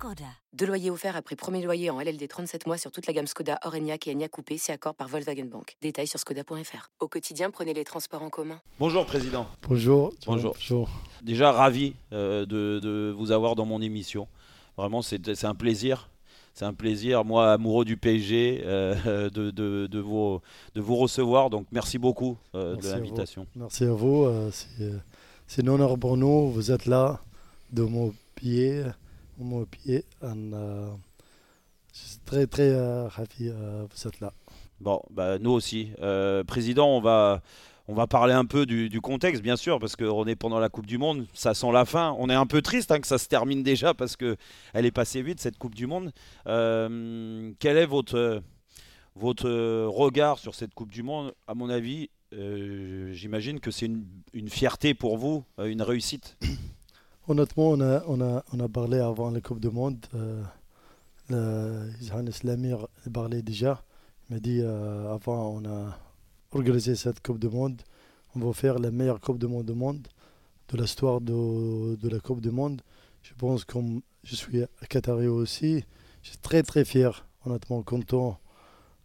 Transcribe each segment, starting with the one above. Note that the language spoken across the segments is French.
Skoda. Deux loyers offerts après premier loyer en LLD 37 mois sur toute la gamme Skoda, Orenia et Enya Coupé, c'est accord par Volkswagen Bank. Détails sur skoda.fr. Au quotidien, prenez les transports en commun. Bonjour Président. Bonjour. Bonjour. Déjà ravi euh, de, de vous avoir dans mon émission. Vraiment, c'est un plaisir. C'est un plaisir, moi, amoureux du PSG, euh, de, de, de vous, de vous recevoir. Donc, merci beaucoup euh, de Merci à vous. l'invitation. Merci à vous. c'est, c'est un honneur pour nous. Vous êtes là, de mon pied. Très, très euh, ravi euh, vous êtes là. Bon, bah, nous aussi. Euh, président, on va, on va parler un peu du, contexte, bien sûr, parce qu'on est pendant la Coupe du Monde. Ça sent la fin. On est un peu triste hein, que ça se termine déjà parce que elle est passée vite, cette Coupe du Monde. Euh, quel est votre, votre regard sur cette Coupe du Monde? À mon avis, euh, j'imagine que c'est une, fierté pour vous, une réussite. Honnêtement, on a, parlé avant la Coupe du Monde. Euh, Johannes Lamir parlé déjà. Il m'a dit euh, avant, on a organisé cette Coupe du Monde. On va faire la meilleure Coupe du Monde du monde, de l'histoire de, la Coupe du Monde. Je pense que je suis à Qatari aussi. Je suis très très fier, honnêtement, content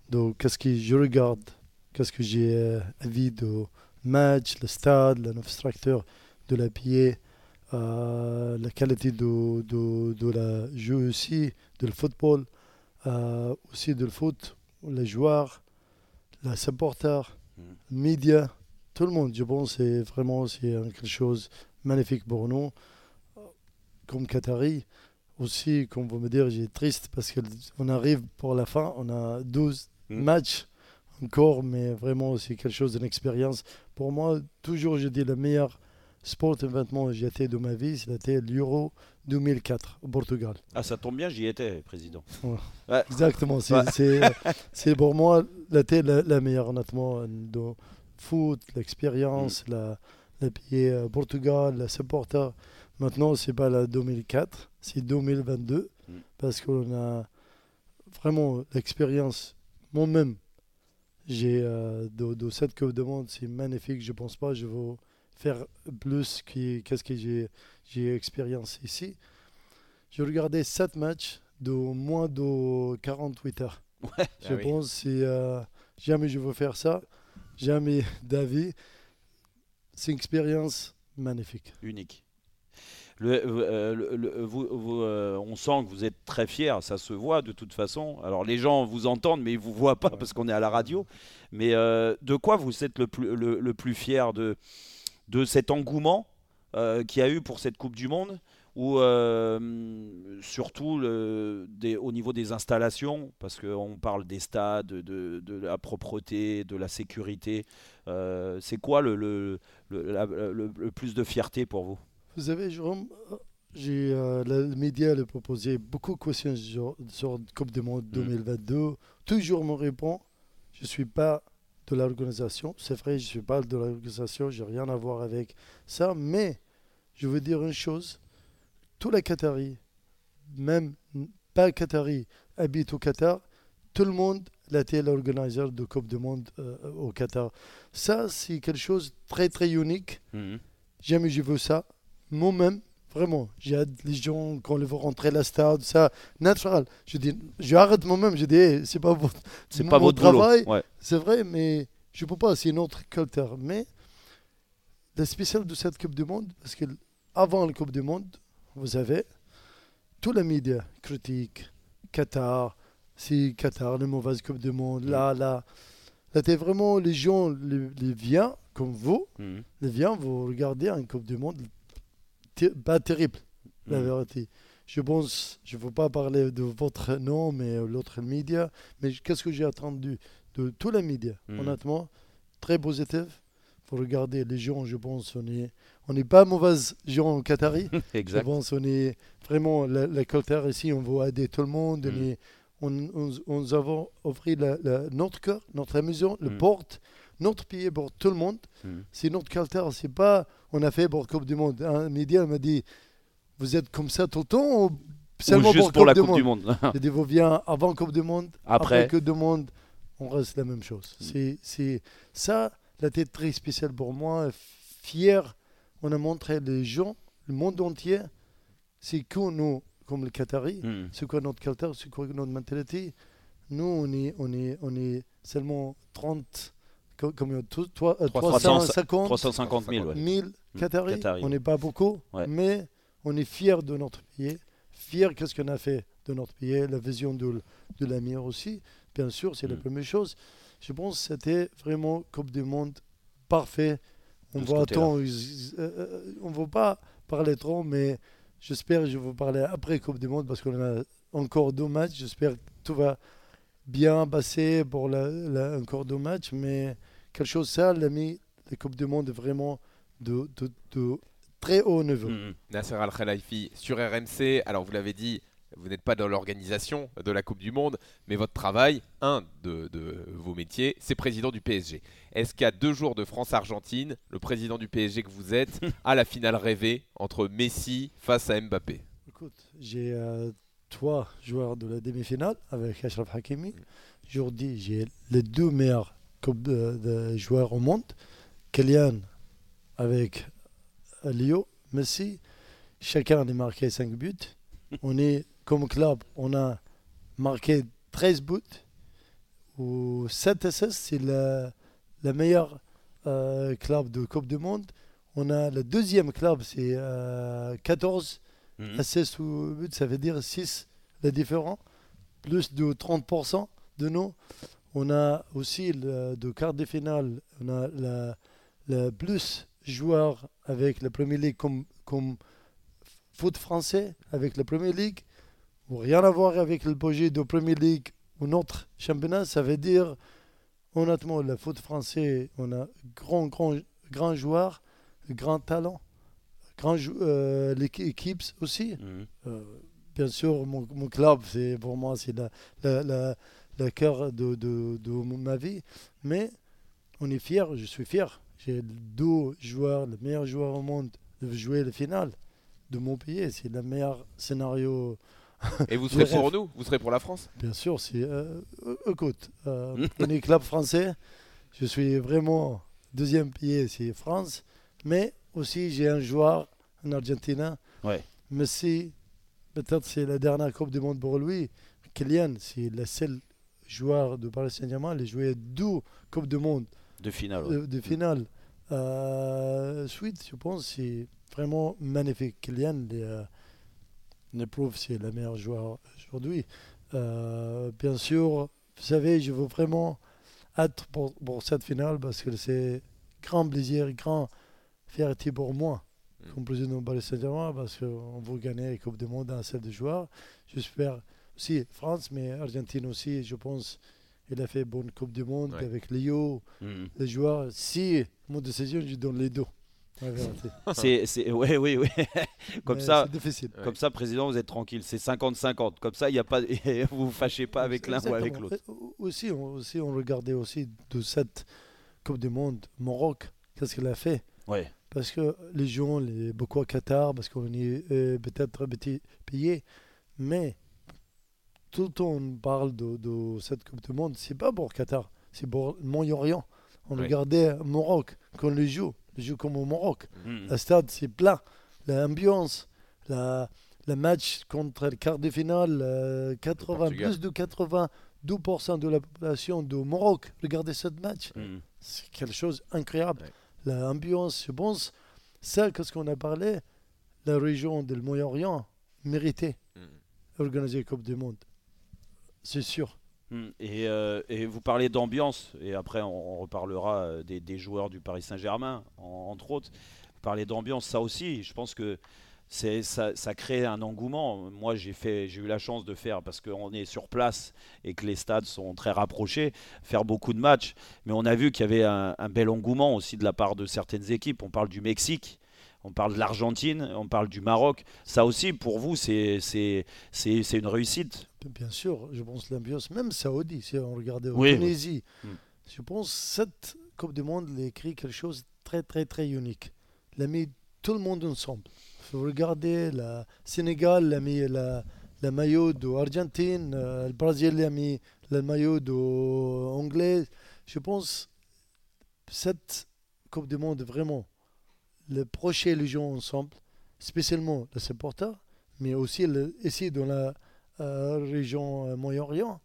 de qu'est-ce que je regarde, qu'est-ce que j'ai euh, vu de match, le stade, l'infrastructure de la pied. Euh, la qualité de, de, de la jeu aussi, de le football, euh, aussi de le foot, les joueurs, les supporters, les médias, tout le monde. Je pense que c'est vraiment c'est quelque chose de magnifique pour nous. Comme Qatari, aussi, comme vous me dire, j'ai triste parce qu'on arrive pour la fin, on a 12 Mm. matchs encore, mais vraiment c'est quelque chose d'une expérience. Pour moi, toujours je dis le meilleur sport événement j'ai été de ma vie, c'était l'Euro 2004 au Portugal. Ah, ça tombe bien, j'y étais, président. Exactement, c'est Ouais. pour moi la, la meilleure honnêtement de foot, l'expérience, la, le pays euh, Portugal, le supporter. Maintenant, c'est pas la 2004, c'est 2022 Mm. parce qu'on a vraiment l'expérience. Moi-même, j'ai euh, de, de cette Coupe du Monde, c'est magnifique. Je pense pas je vais faire plus que qu'est-ce que j'ai j'ai expérience ici. J'ai regardé 7 matchs de moins de 48 heures. Ouais, Je ah oui. pense que euh, jamais je veux faire ça, jamais d'avis. C'est une expérience magnifique. unique. Le, euh, le- le- vous- vous, euh, on sent que vous êtes très fier, ça se voit de toute façon. Alors les gens vous entendent, mais ils vous voient pas Ouais. parce qu'on est à la radio. Mais euh, de quoi vous êtes le plus, le plus fier de, de cet engouement euh, qu'il y a eu pour cette Coupe du Monde ou euh, surtout le- des- au niveau des installations, parce qu'on parle des stades, de, de la propreté, de la sécurité. Euh, C'est quoi le, le, le- la- le- le plus de fierté pour vous? Vous savez, Jérôme, j'ai, euh, le média a proposé beaucoup de questions sur, Coupe du Monde 2022. Toujours me répond, je ne suis pas de l'organisation. C'est vrai, je pas de l'organisation, je n'ai rien à voir avec ça. Mais je veux dire une chose, tous les Qataris, même pas Qataris, habitent au Qatar, tout le monde a été l'organisateur de Coupe du Monde euh, au Qatar. Ça, c'est quelque chose de très, très unique. Jamais j'ai vu ça. Moi-même, vraiment, j'aide les gens quand ils vont rentrer à la stade, ça, naturel. Je dis, je arrête moi-même, je dis, hey, c'est pas votre, C'est pas votre travail, Ouais. c'est vrai, mais je peux pas, c'est notre culture. Mais le spécial de cette Coupe du Monde, parce que avant la Coupe du Monde, vous savez, tous les médias critiquent Qatar, c'est Qatar, la mauvaise Coupe du Monde, là, là. C'était vraiment les gens, les, les viens, comme vous, Mhm. les viens, vous regardez une Coupe du Monde pas terrible, la Mhm. vérité. Je pense, je ne veux pas parler de votre nom, mais euh, l'autre média. Mais qu'est-ce que j'ai attendu de tous les médias? Mhm. Honnêtement, très positif. Faut regarder les gens, je pense, on est, on n'est pas mauvaises gens en Qatari. je pense, on est vraiment la, la culture ici, on veut aider tout le monde. On, est- on, on, on nous avons offert la- la- notre cœur, notre maison, le porte notre pays pour tout le monde. Mm. C'est notre culture. C'est pas on a fait pour Coupe du Monde. Un média m'a dit vous êtes comme ça tout le temps ou Ou seulement juste pour, pour la Coupe Coupe du Monde? Monde. J'ai dit vous viens avant Coupe du Monde, Après. après Coupe du Monde, on reste la même chose. Mm. C'est ça la tête très spéciale pour moi. Fier, on a montré les gens, le monde entier, c'est que nous, comme le Qatari, Mm. c'est quoi notre culture, c'est quoi notre mentalité. Nous, on est, on est, on est seulement 30, co- combien, tout- toi, euh, 350 350 000, ouais. 000 Qataris. Qataris, On n'est pas beaucoup, Ouais. mais on est fiers de notre pays, fiers de ce qu'on a fait de notre pays, la vision de, de l'Amir aussi. Bien sûr, c'est la Mm. première chose. Je pense que c'était vraiment Coupe du Monde parfait. On De ils- euh, euh, on ne va pas parler trop, mais j'espère que je vais vous parler après Coupe du Monde parce qu'on a encore deux matchs. J'espère que tout va bien passer pour la, la- encore deux matchs, mais quelque chose ça, l'ami, la Coupe du Monde vraiment de, de, de très haut niveau. Mm. Nasser Al-Khelaifi sur RMC. Alors, vous l'avez dit, vous n'êtes pas dans l'organisation de la Coupe du Monde, mais votre travail, un de, de vos métiers, c'est président du PSG. Est-ce qu'à deux jours de France-Argentine, le président du PSG que vous êtes a la finale rêvée entre Messi face à Mbappé? Écoute, j'ai euh, trois joueurs de la demi-finale avec Ashraf Hakimi. Aujourd'hui, j'ai les deux meilleurs coupe de, de joueurs au monde. Kylian avec Leo, Messi. Chacun a marqué 5 buts. On est, comme club, on a marqué 13 buts. Ou 7 assists, c'est la meilleure euh, club de Coupe du Monde. On a le deuxième club, c'est euh, 14 Mm. assists ou buts, ça veut dire 6 le différent, plus de 30% de nous. On a aussi le, de quart de finale, on a la, plus joueurs avec la Premier League comme, comme foot français, avec la Premier League. Ou rien à voir avec le projet de Premier League ou notre championnat, ça veut dire honnêtement le foot français, on a grand, grand, grand joueur, grand talent, jou- euh, l'équipe aussi. Mm. Euh, bien sûr, mon, mon club, c'est pour moi, c'est la, la, la, le cœur de, de, de ma vie. Mais on est fiers, je suis fier. J'ai deux joueurs, le meilleur joueur au monde, de jouer la finale de mon pays. C'est le meilleur scénario. Et vous serez pour nous Vous serez pour la France? Bien sûr, c'est. euh, euh, écoute, euh, on est club français. Je suis vraiment deuxième pays, c'est France. Mais aussi, j'ai un joueur en Argentine. Ouais. Messi, peut-être c'est la dernière Coupe du Monde pour lui. Kylian, c'est le seul joueur de Paris Saint-Germain. Il a joué deux Coupes du Monde De finale. ouais. de, de finale. Euh, suite, je pense, c'est vraiment magnifique. Kylian, il, euh, c'est le meilleur joueur aujourd'hui. Euh, bien sûr, vous savez, je veux vraiment être pour, pour cette finale parce que c'est grand plaisir, grand fierté pour moi Mm. comme président de Paris Saint-Germain parce qu'on veut gagner la Coupe du Monde dans celle de joueurs. J'espère aussi France, mais Argentine aussi, je pense. Il a fait bonne Coupe du Monde Ouais. avec Léo, Mm. les joueurs. Si mon décision, je donne les deux. C'est, c'est, ouais, oui, oui. Comme Mais ça, C'est difficile. Ouais. comme ça, président, vous êtes tranquille. C'est 50-50. Comme ça, il y a pas, vous vous fâchez pas avec l'un ou avec l'autre. Aussi on, aussi, on regardait aussi de cette Coupe du Monde, Maroc, qu'est-ce qu'elle a fait? Ouais. Parce que les gens, les, beaucoup à Qatar, parce qu'on est euh, peut-être petit pays, mais tout le temps on parle de, de cette Coupe du Monde, c'est pas pour Qatar, c'est pour le Moyen-Orient. On Ouais. regardait Maroc, quand les joue, les joue comme au Maroc. Mm. Le stade, c'est plein. L'ambiance, la, le match contre le quart de finale, euh, 80, Portugal. plus de 82% de la population du Maroc regardait ce match. Mm. C'est quelque chose d'incroyable. Ouais. L'ambiance, je pense, ça, qu'est-ce qu'on a parlé, la région du Moyen-Orient méritait Mm. organiser la Coupe du Monde. C'est sûr. Mm. Et, euh, et vous parlez d'ambiance, et après on, on reparlera euh, des, des joueurs du Paris Saint-Germain, en- entre autres. Vous parlez d'ambiance, ça aussi, je pense que c'est, ça, ça crée un engouement. Moi, j'ai, fait, j'ai eu la chance de faire, parce qu'on est sur place et que les stades sont très rapprochés, faire beaucoup de matchs. Mais on a vu qu'il y avait un, un bel engouement aussi de la part de certaines équipes. On parle du Mexique. On parle de l'Argentine, on parle du Maroc. Ça aussi, pour vous, c'est, une réussite. Bien sûr, je pense l'ambiance, même Saoudi, si on regardait au Oui. Tunisie, Mm. je pense cette Coupe du Monde, a écrit quelque chose de très, très, très unique. Il a mis tout le monde ensemble. Vous regardez, le Sénégal a mis la, le maillot de l'Argentine, euh, le Brésil a mis le maillot de anglais. Je pense cette Coupe du Monde, vraiment, le prochain les gens ensemble, spécialement les supporters, mais aussi le- ici dans la euh, région euh, Moyen-Orient,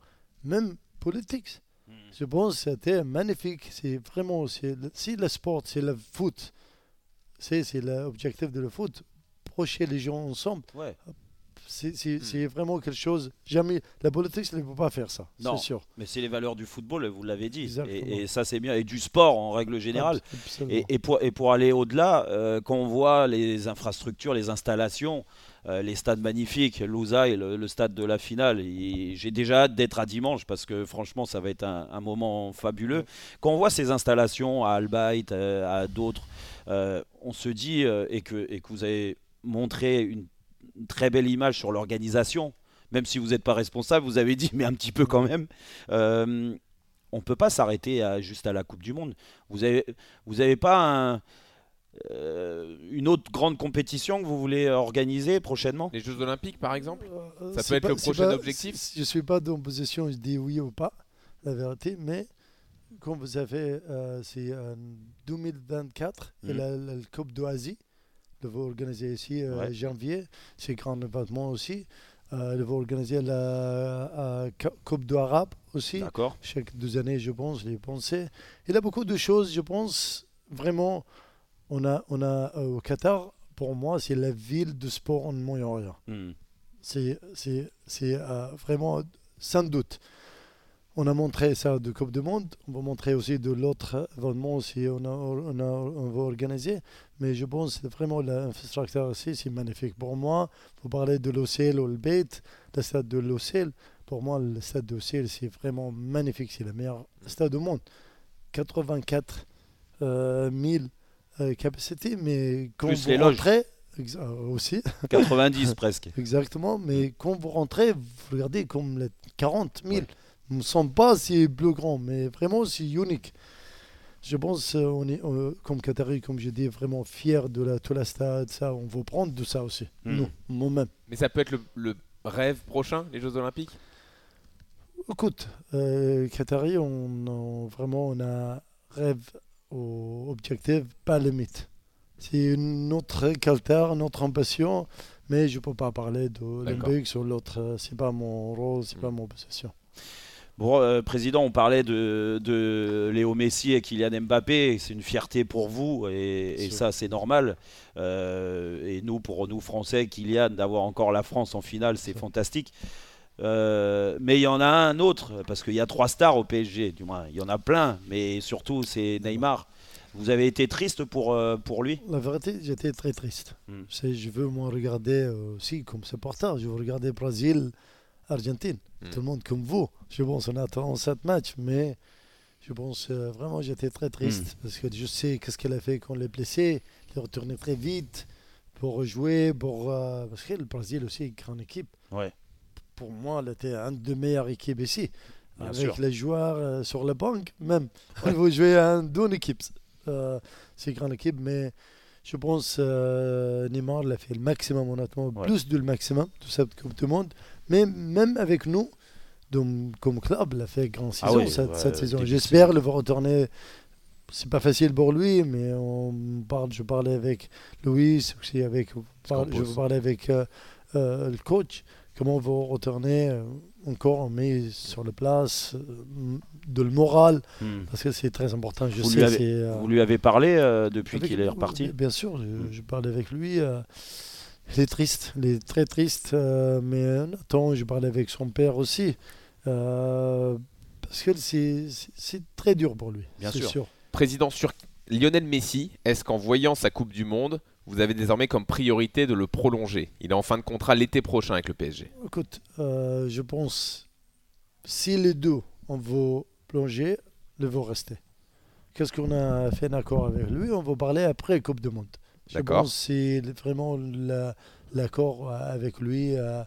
même politique. Hmm. Je pense que c'était magnifique. C'est vraiment, si le sport, c'est le foot, c'est c'est l'objectif de le foot, procher les gens ensemble, Ouais. c'est c'est- Hmm. c'est vraiment quelque chose. Jamais, la politique ne peut pas faire ça, Non. sûr. Mais c'est les valeurs du football, vous l'avez dit. Et, et ça, c'est bien. Et du sport en règle générale. Et, et pour, et pour aller au-delà, euh, quand on voit les infrastructures, les installations, euh, les stades magnifiques, Louzaï, le, le stade de la finale, j'ai déjà hâte d'être à dimanche parce que franchement, ça va être un, un moment fabuleux. Quand on voit ces installations à Albaït, euh, à d'autres, euh, on se dit, euh, et, que, et que vous avez montré une, très belle image sur l'organisation, même si vous n'êtes pas responsable, vous avez dit, mais un petit peu quand même. Euh, on ne peut pas s'arrêter à- juste à la Coupe du Monde. Vous avez, vous avez pas un, euh, une autre grande compétition que vous voulez organiser prochainement? Les Jeux Olympiques, par exemple? Euh, Ça peut être le prochain pas- objectif? Je ne suis pas dans position, je dis oui ou pas, la vérité, mais comme vous savez, euh, c'est en 2024, il y a Mhm. la, la- la Coupe d'Oasie, de vous organiser ici en Ouais. janvier, c'est grand événement aussi. Euh, de vous organiser la euh, Coupe d'Arabe aussi D'accord chaque deux années, je pense, les pensées. Il y a beaucoup de choses, je pense, vraiment, on a, on a euh, au Qatar, pour moi, c'est la ville de sport en Moyen-Orient. Hmm. C'est c'est- c'est, euh, vraiment sans doute. On a montré ça de Coupe du Monde, on va montrer aussi de l'autre événement aussi on, a, on, a, on va organiser. Mais je pense que vraiment l'infrastructure aussi, c'est magnifique. Pour moi, vous parlez de l'Ocel ou le Beit, le stade de l'Ocel. Pour moi, le stade de l'Ocel, c'est vraiment magnifique. C'est le meilleur stade au monde. 84 euh, 000 euh, capacités, mais quand Plus vous les rentrez, euh, aussi, 90 presque. Exactement, mais quand vous rentrez, vous regardez comme les 40 000. Ouais. Ne sent pas si plus grand, mais vraiment c'est unique. Je pense euh, on est euh, comme Qatari, comme je dis, vraiment fiers de la, tout la stade. Ça, on veut prendre de ça aussi. Mm. Nous, moi-même. Mais ça peut être le, le rêve prochain, les Jeux Olympiques? Écoute, euh, Qatari, on, on- vraiment on a rêve au objectif, pas limite. C'est culture, une autre ambition, mais je ne peux pas parler de l'Olympique ou l'autre. C'est pas mon rôle, c'est Mm. pas mon possession. Bon, euh, Président, on parlait de, de Léo Messi et Kylian Mbappé. C'est une fierté pour vous et, ça, c'est normal. Euh, et nous, pour nous Français, Kylian, d'avoir encore la France en finale, c'est fantastique. Euh, mais il y en a un autre, parce qu'il y a trois stars au PSG, du moins. Il y en a plein, mais surtout, c'est Neymar. Vous avez été triste pour, euh, pour lui? La vérité, j'étais très triste. Mm. C'est- Je veux moi regarder aussi comme supporter. Je veux regarder Brésil, Argentine. Mm. Tout le monde comme vous. Je pense on attend sept matchs, mais je pense euh, vraiment j'étais très triste parce que je sais qu'est-ce qu'elle a fait quand elle est blessée. Elle est retournée très vite pour rejouer, pour euh, parce que le Brésil aussi est une grande équipe. Ouais. Pour moi, elle était une des meilleures équipes ici. Bien avec sûr. les joueurs euh, sur la banque même. Il faut jouer à une équipe. Euh, c'est une grande équipe, mais je pense euh, Neymar l'a fait le maximum, honnêtement, Ouais. plus du maximum de cette Coupe du Monde. Mais même avec nous, donc, comme club, il a fait grande Ah saison oui, cette, ouais, cette saison. J'espère le voir retourner. C'est pas facile pour lui, mais on parle, je parlais avec Louis, aussi avec, je parlais avec euh, euh, le coach. Comment on va retourner euh, encore, on met sur la place de le moral, Hmm. parce que c'est très important. Je Vous sais, lui avez- euh, Vous lui avez parlé euh, depuis qu'il est reparti Bien sûr, je, Mm. je parlais avec lui. euh, il est triste, il est très triste. euh, mais euh, Nathan, je parlais avec son père aussi. euh, parce que c'est très dur pour lui. Bien sûr. Président, sur Lionel Messi, est-ce qu'en voyant sa Coupe du Monde, vous avez désormais comme priorité de le prolonger? Il est en fin de contrat l'été prochain avec le PSG. Écoute, euh, je pense si les deux on va plonger, ils vont rester. Qu'est-ce qu'on a fait un accord avec lui? On va parler après Coupe du Monde. Je D'accord. pense que c'est vraiment la- l'accord avec lui. euh,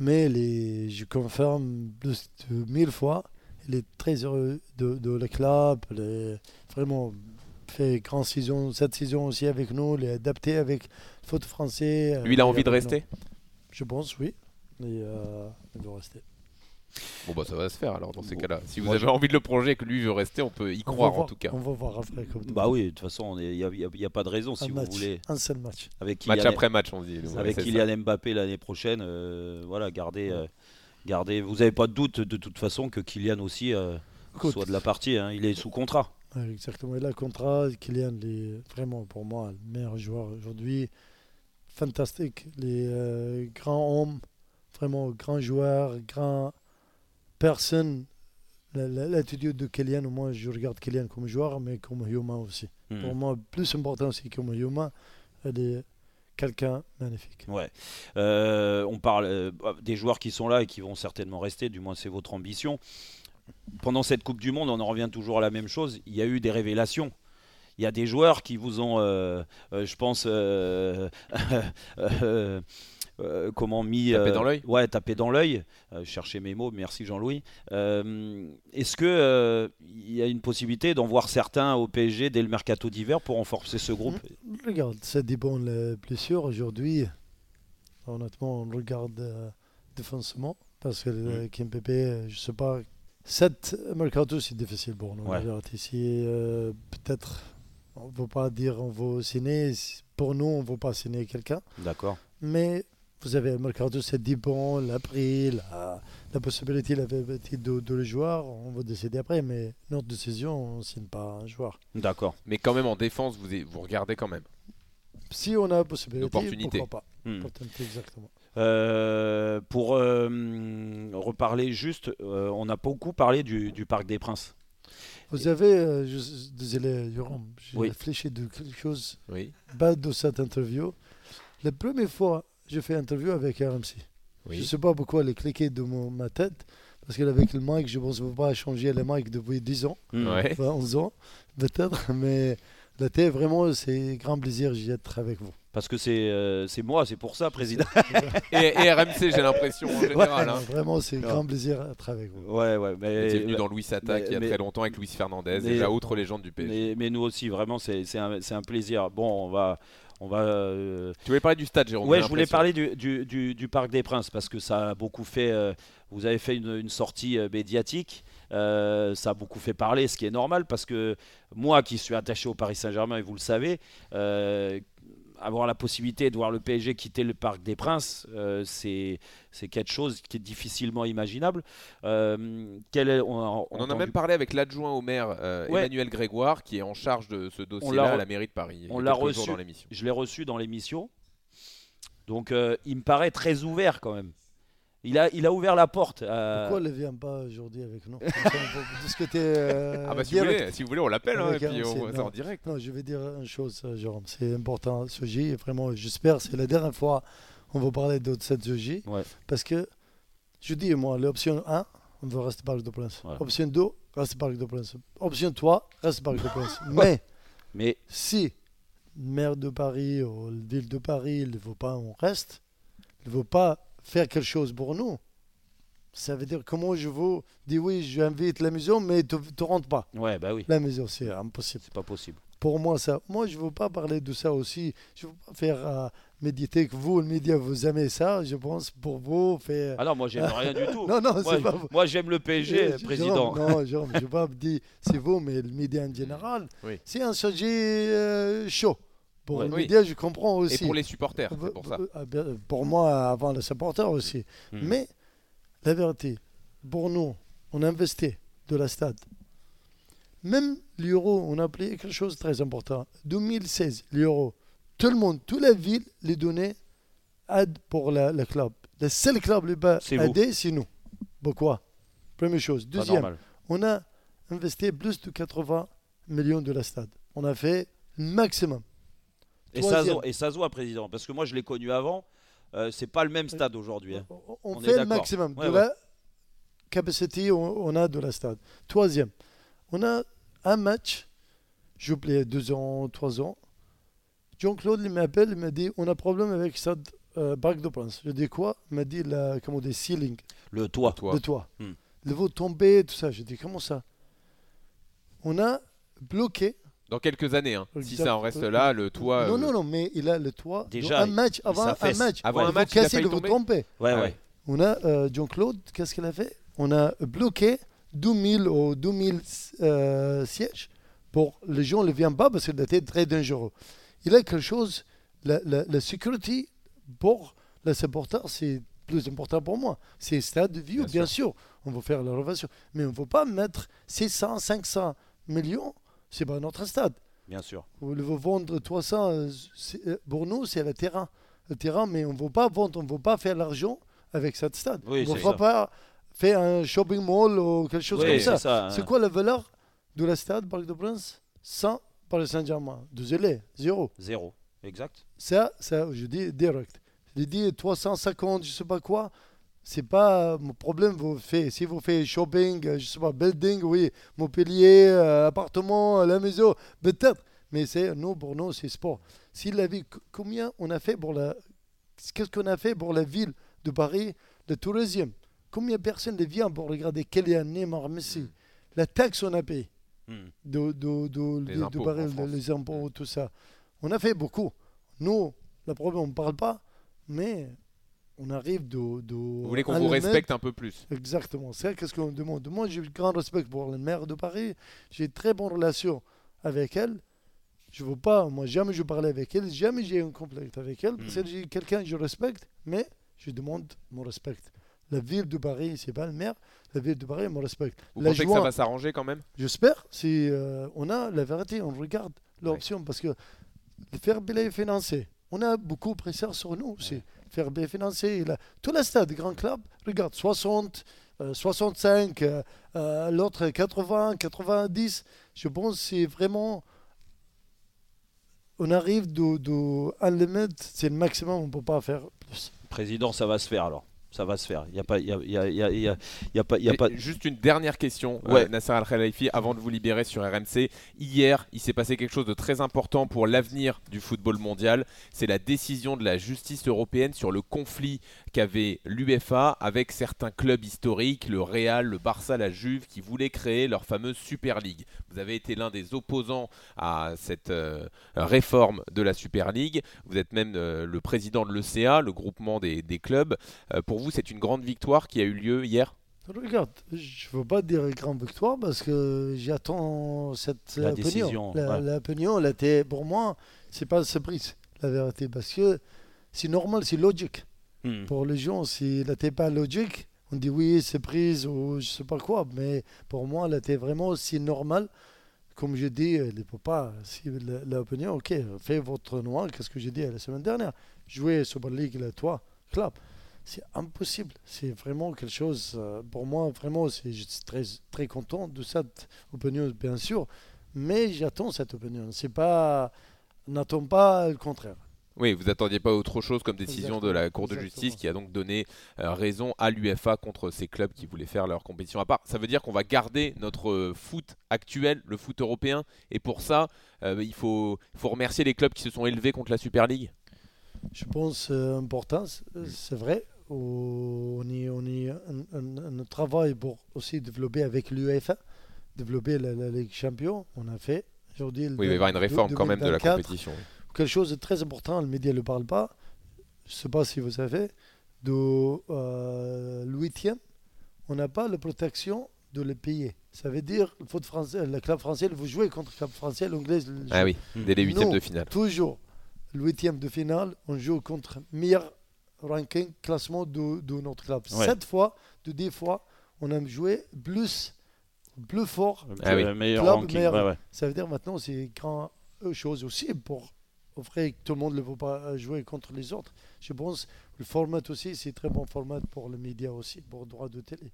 mais les, je confirme plus de mille fois, il est très heureux de, de le club. vraiment fait grande saison, cette saison aussi avec nous, il est adapté avec le foot français. Lui, il a euh, envie de nous. rester Je pense, oui. Et, euh, il veut rester. Bon, bah ça va se faire alors dans ces Bon. cas-là. Si vous avez envie de le projet et que lui veut rester, on peut y On croire en voir- tout cas. On va voir après. Comme Bah oui, de toute façon, il n'y a, pas de raison si un vous match, voulez. un seul match. Avec Match Kylian, après match, on dit. avec Kylian Mbappé l'année prochaine, euh, voilà, gardez, Ouais. euh, gardez. Vous n'avez pas de doute de toute façon que Kylian aussi euh, soit de la partie. hein. Il est sous contrat. Ouais, exactement. Il a le contrat. Kylian est vraiment pour moi le meilleur joueur aujourd'hui. Fantastique. Les euh, grands hommes, vraiment grand joueur, grand personne. La- la- L'attitude de Kylian, moi je regarde Kylian comme joueur, mais comme humain aussi. Hmm. Pour moi, plus important aussi comme humain, est quelqu'un magnifique. Ouais. Euh, on parle euh, des joueurs qui sont là et qui vont certainement rester, du moins c'est votre ambition. Pendant cette Coupe du Monde, on en revient toujours à la même chose. Il y a eu des révélations. Il y a des joueurs qui vous ont, euh, je pense, euh, comment mis Tapé euh, dans l'œil Ouais, tapé dans l'œil. Euh, je cherchais mes mots. Merci Jean-Louis. Euh, Est-ce que euh, il y a une possibilité d'en voir certains au PSG dès le mercato d'hiver pour renforcer ce groupe? Regarde, ça dépend les blessures aujourd'hui. Honnêtement, on regarde euh, défensivement parce que le Kimpembe, euh, je sais pas. Cette mercato, c'est difficile pour nous. Ouais. euh, peut-être, on ne veut pas dire on va signer. Si- Pour nous, on ne veut pas signer quelqu'un. D'accord. Mais vous avez le mercato, c'est dépend, la prix, la, la possibilité, la visibilité de, de le joueur. On va décider après. Mais notre décision, on ne signe pas un joueur. D'accord. Mais quand même en défense, vous, vous regardez quand même. Si on a la possibilité, L'opportunité. pourquoi pas Hmm. Opportunité, exactement. Euh, pour euh, reparler juste, euh, on a beaucoup parlé du, du Parc des Princes. Vous avez, euh, je- désolé, Jérôme, j'ai Oui. réfléchi de quelque chose Oui. bas de cette interview. La première fois, j'ai fait interview avec RMC. Je ne sais pas pourquoi elle est cliquée de mon, ma tête, parce qu'avec le mic, je pense ne pas changer le mic depuis 10 ans, Hmm. Ouais. enfin 11 ans, peut-être, mais la tête, vraiment, c'est grand plaisir d'être avec vous. Parce que c'est euh, c'est moi, c'est pour ça, président. Et, et RMC, j'ai l'impression en général. hein. Vraiment, c'est Non. grand plaisir d'être avec vous. Ouais, ouais, Vous mais, étiez venu dans Louis Attaque mais- il y a mais- très longtemps avec Luis Fernandez, mais- déjà autre légende du PSG. mais, mais nous aussi, vraiment, c'est un, c'est un plaisir. Bon, on va. On va euh, Tu voulais parler du stade, Jérôme j'ai je voulais parler du, du, du- du Parc des Princes parce que ça a beaucoup fait. euh, vous avez fait une, une sortie euh, médiatique. euh, ça a beaucoup fait parler, ce qui est normal parce que moi qui suis attaché au Paris Saint-Germain, et vous le savez, avoir la possibilité de voir le PSG quitter le Parc des Princes, euh, c'est quelque chose qui est difficilement imaginable. Euh, quel est- on, a On en a même parlé avec l'adjoint au maire euh, Ouais. Emmanuel Grégoire, qui est en charge de ce dossier-là à la mairie de Paris. on l'a reçu. dans l'émission. Je l'ai reçu dans l'émission. Donc il me paraît très ouvert quand même. Il a, il a ouvert la porte. à- Pourquoi elle ne vient pas aujourd'hui avec nous? On peut discuter. euh, Ah bah si vous, voulez, si vous voulez, on l'appelle hein, et puis on non. en direct. Non, je vais dire une chose, euh, Jérôme. C'est important, ce J. Vraiment, j'espère c'est la dernière fois on va parler de cette J. Ouais. Parce que, je dis, moi, l'option 1, on veut rester Parc de Prince. Option 2, reste Parc de Prince. Option 3, reste Parc de Prince. Mais, Mais si le maire de Paris ou la ville de Paris il ne veut pas on reste, il ne veut pas faire quelque chose pour nous, ça veut dire comment je veux dire oui, j'invite la maison, mais tu ne rentres pas. ouais, bah oui, La maison, c'est impossible c'est pas possible. pour moi ça. Moi, je ne veux pas parler de ça aussi. Je ne veux pas faire euh, méditer que vous, le média, vous aimez ça. Je pense pour vous faire. Ah non, moi j'aime rien du tout. non, non, moi, c'est pas vous. moi, j'aime le PSG, Eh, président. Jérôme, non, Jérôme, je ne veux pas dire c'est vous, mais le média en général, Oui. c'est un sujet euh, chaud. Pour Ouais. le Oui. média, je comprends Et aussi. pour les supporters, c'est pour ça. Bien, Pour moi, avant les supporters aussi. Hmm. Mais la vérité, pour nous, on investit de la stade. Même l'euro, on a appelé quelque chose de très important. 2016, l'euro. Tout le monde, toute la ville, les donnait aide pour la- le club. Le seul club qui vous. aidé, c'est nous. Pourquoi? Première chose. Deuxième, on a investi plus de 80 millions de la stade. On a fait le maximum. Et ça, se Troisième. voit- et ça se voit, président, parce que moi je l'ai connu avant. euh, c'est pas le même stade aujourd'hui. hein. On, on On est fait le maximum Ouais, de ouais. la capacité on, on a de la stade. Troisième, on a un match, je plais deux ans, trois ans. Jean-Claude il m'appelle, il m'a dit on a problème avec stade euh, Parc de Prince. Je dis quoi? Il m'a dit la, comment on dit, ceiling, Le toit. Toi. le toit. Hmm. Le veau tomber, tout ça. Je dis comment ça? On a bloqué. Dans quelques années, hein. si ça en reste là, le toit. non, euh, non, non, mais il a le toit. Déjà, un match il avant un match. Avant Ouais, un match, il trompez. Ouais, Ah ouais. ouais. On a euh, Jean-Claude, qu'est-ce qu'il a fait? On a bloqué 2000 ou 2000 euh, sièges pour les gens ne viennent pas parce qu'il était très dangereux. Il a quelque chose, la, la, la sécurité pour les supporters, c'est plus important pour moi. C'est stade de view, Bien bien, sûr. On va faire la rénovation. Mais on ne va pas mettre 600, 500 millions, c'est pas notre stade. Bien sûr. On veut vendre 300, euh, euh, pour nous, c'est le terrain. Le terrain, mais on ne veut pas vendre, on ne veut pas faire l'argent avec cette stade. Oui, on ne ça. pas faire un shopping mall ou quelque chose Oui, comme ça. ça. C'est hein. quoi la valeur de la stade Parc de Prince sans Paris Saint-Germain Désolé, zéro. Zéro. Exact. Ça, ça, je dis direct. Je dis 350, je sais pas quoi. C'est pas mon problème. Vous faites, si vous faites shopping, euh, je sais pas, building, oui, Montpellier, euh, appartement, la maison, peut-être. Mais c'est nous pour nous, c'est sport. Si la ville, combien on a fait pour la, qu'est-ce qu'on a fait pour la ville de Paris, le tourisme? Combien de personnes viennent pour regarder Kylian, Neymar, Messi? La taxe on a payé Hmm. de, de, de, Les impôts Paris, les impôts, tout ça. On a fait beaucoup. Nous, le problème, on ne parle pas, mais on arrive de. de Vous voulez qu'on vous respecte un peu plus Exactement. C'est qu'est-ce qu'on demande. Moi, j'ai grand respect pour le maire de Paris. J'ai très bonne relation avec elle. Je veux pas, moi, jamais je parlais avec elle, jamais j'ai un conflit avec elle. Parce que Mm. j'ai quelqu'un que je respecte, mais je demande mon respect. La ville de Paris, c'est pas le maire. La ville de Paris me respecte. Vous La pensez que ça va s'arranger quand même? J'espère, si euh, on a la vérité, on regarde l'option parce que le fair play financier, on a beaucoup pressé sur nous aussi. Play financier, a, tout le stade, grand club, regarde, 60, euh, 65, euh, euh, l'autre 80, 90. Je pense que c'est vraiment. On arrive de, de un limite, c'est le maximum, on ne peut pas faire plus. Président, ça va se faire alors. Ça va se faire. Il n'y a pas. Il y a, y y y pas. il y a pas... Juste une dernière question, euh. Nasser Al-Khelaifi, avant de vous libérer sur RMC. Hier, il s'est passé quelque chose de très important pour l'avenir du football mondial. C'est la décision de la justice européenne sur le conflit qu'avait l'UEFA avec certains clubs historiques, le Real, le Barça, la Juve, qui voulaient créer leur fameuse Super League. Vous avez été l'un des opposants à cette euh, réforme de la Super League. Vous êtes même euh, le président de l'ECA, le groupement des, des clubs. Pour vous, c'est une grande victoire qui a eu lieu hier Regarde, je ne veux pas dire grande victoire parce que j'attends cette La opinion. décision, La- ouais. Elle était, pour moi, c'est pas une surprise, la vérité, parce que c'est normal, c'est logique. Hmm. Pour les gens, s'il n'était pas logique, on dit oui, c'est prise ou je sais pas quoi, mais pour moi, elle était vraiment aussi normal. Comme je dis, il ne peut pas, si la- l'opinion, ok, faites votre noir, qu'est-ce que j'ai dit la semaine dernière? Jouer Super League, toi, club, c'est impossible. C'est vraiment quelque chose, euh, pour moi, vraiment, c'est, je suis très, très content de cette opinion, bien sûr, mais j'attends cette opinion. C'est pas, n'attends pas le contraire. Oui, vous attendiez pas autre chose comme décision de la Cour de Exactement. justice qui a donc donné euh, raison à l'UFA contre ces clubs qui voulaient faire leur compétition à part. Ça veut dire qu'on va garder notre euh, foot actuel, le foot européen, et pour ça, euh, il faut, faut remercier les clubs qui se sont élevés contre la Super League. Je pense important, c'est- c'est vrai. On y, on y un, un- un travail pour aussi développer avec l'UEFA, développer la, la Ligue Champion. On a fait. Aujourd'hui, Oui, il va y avoir une réforme quand même de la 2024, compétition. Quelque chose de très important, le média ne le parle pas. Je ne sais pas si vous savez. De euh, on n'a pas la protection de le payer. Ça veut dire le foot français, le club français, vous jouez contre le club français, l'anglais. Ah oui, dès les huitièmes de finale. toujours le huitième de finale, on joue contre meilleur ranking, classement de, de notre club. Ouais. Sept fois, de dix fois, on a joué plus, plus fort. Ah oui. Le meilleur Club, ranking. meilleur- ouais, ouais. Ça veut dire maintenant, c'est grand euh, chose aussi pour offrir que tout le monde ne veut pas euh, jouer contre les autres. Je pense le format aussi, c'est très bon format pour les médias aussi, pour le droit de télé.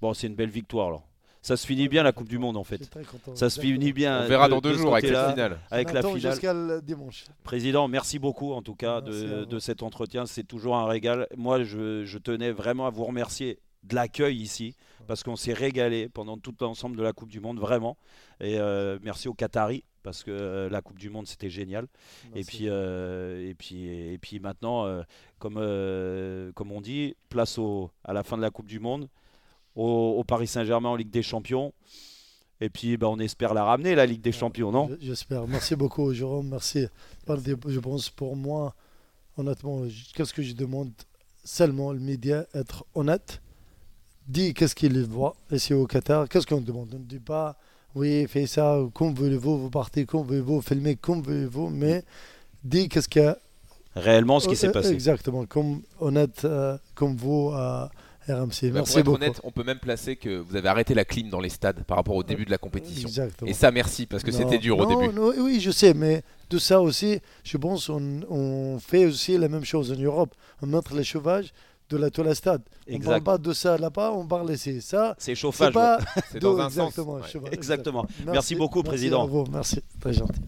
Bon, c'est une belle victoire alors. Ça se finit bien la Coupe du Monde en fait. Ça se finit bien. On verra dans deux de jours avec la finale. Avec la finale. jusqu'à dimanche. Président, merci beaucoup en tout cas de, de cet entretien. C'est toujours un régal. Moi, je, je tenais vraiment à vous remercier de l'accueil ici parce qu'on s'est régalé pendant tout l'ensemble de la Coupe du Monde, vraiment. Et euh, merci aux Qataris parce que euh, la Coupe du Monde c'était génial. Et puis, euh, et puis, et puis maintenant, euh, comme, euh, comme on dit, place au, à la fin de la Coupe du Monde, au, au Paris Saint-Germain en Ligue des Champions. Et puis bah, on espère la ramener, la Ligue des Champions, non? J'espère. Merci beaucoup, Jérôme. Merci. Je pense pour moi, honnêtement, qu'est-ce que je demande Seulement le média, être honnête. Dis qu'est-ce qu'il voit ici au Qatar. Qu'est-ce qu'on demande? On ne dit pas, oui, faites ça comme voulez-vous, vous partez comme voulez-vous, filmez comme voulez-vous, mais dis qu'est-ce qu'il y a Réellement, ce qui s'est Euh, passé. Exactement, comme honnête, euh, comme vous RMC. Bah, Merci pour être beaucoup. honnête, on peut même placer que vous avez arrêté la clim dans les stades par rapport au début de la compétition. Exactement. Et ça, merci, parce que c'était dur au début. non, oui, je sais, mais de ça aussi, je pense on, on fait aussi la même chose en Europe. On montre les chauvages de la toile à stade. On parle pas de ça là-bas, on parle ici. Ça, C'est c'est chauffage. pas C'est dans un sens. exactement. ouais. cheval, Exactement. Merci beaucoup, merci Président. à vous, merci, très gentil.